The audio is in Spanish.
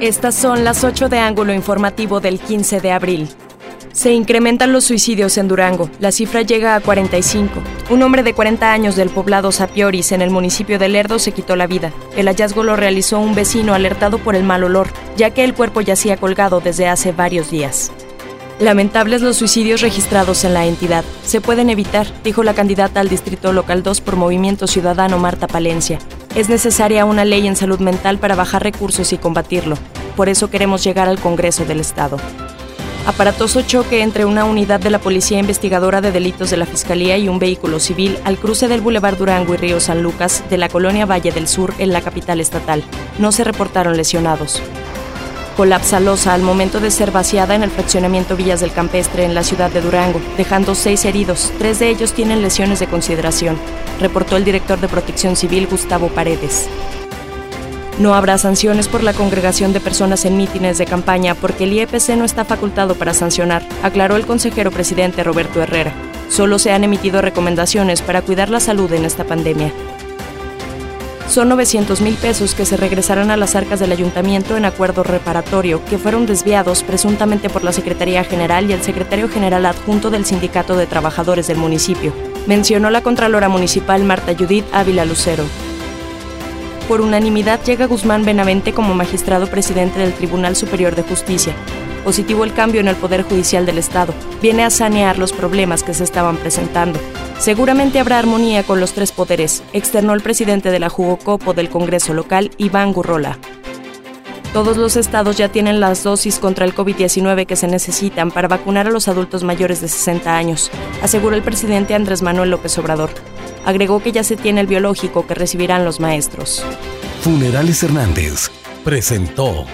Estas son las 8 de ángulo informativo del 15 de abril. Se incrementan los suicidios en Durango. La cifra llega a 45. Un hombre de 40 años del poblado Sapioris, en el municipio de Lerdo, se quitó la vida. El hallazgo lo realizó un vecino alertado por el mal olor, ya que el cuerpo yacía colgado desde hace varios días. Lamentables los suicidios registrados en la entidad. Se pueden evitar, dijo la candidata al Distrito Local 2 por Movimiento Ciudadano Marta Palencia. Es necesaria una ley en salud mental para bajar recursos y combatirlo. Por eso queremos llegar al Congreso del Estado. Aparatoso choque entre una unidad de la Policía Investigadora de Delitos de la Fiscalía y un vehículo civil al cruce del Boulevard Durango y Río San Lucas de la colonia Valle del Sur en la capital estatal. No se reportaron lesionados. Colapsa losa al momento de ser vaciada en el fraccionamiento Villas del Campestre en la ciudad de Durango, dejando seis heridos. Tres de ellos tienen lesiones de consideración, reportó el director de Protección Civil Gustavo Paredes. No habrá sanciones por la congregación de personas en mítines de campaña porque el IEPC no está facultado para sancionar, aclaró el consejero presidente Roberto Herrera. Solo se han emitido recomendaciones para cuidar la salud en esta pandemia. Son 900 mil pesos que se regresarán a las arcas del ayuntamiento en acuerdo reparatorio, que fueron desviados presuntamente por la Secretaría General y el secretario general adjunto del Sindicato de Trabajadores del municipio, mencionó la Contralora Municipal Marta Judith Ávila Lucero. Por unanimidad llega Guzmán Benavente como magistrado presidente del Tribunal Superior de Justicia. Positivo el cambio en el Poder Judicial del Estado. Viene a sanear los problemas que se estaban presentando. Seguramente habrá armonía con los tres poderes, externó el presidente de la Jugocopo del Congreso local, Iván Gurrola. Todos los estados ya tienen las dosis contra el COVID-19 que se necesitan para vacunar a los adultos mayores de 60 años, aseguró el presidente Andrés Manuel López Obrador. Agregó que ya se tiene el biológico que recibirán los maestros. Funerales Hernández presentó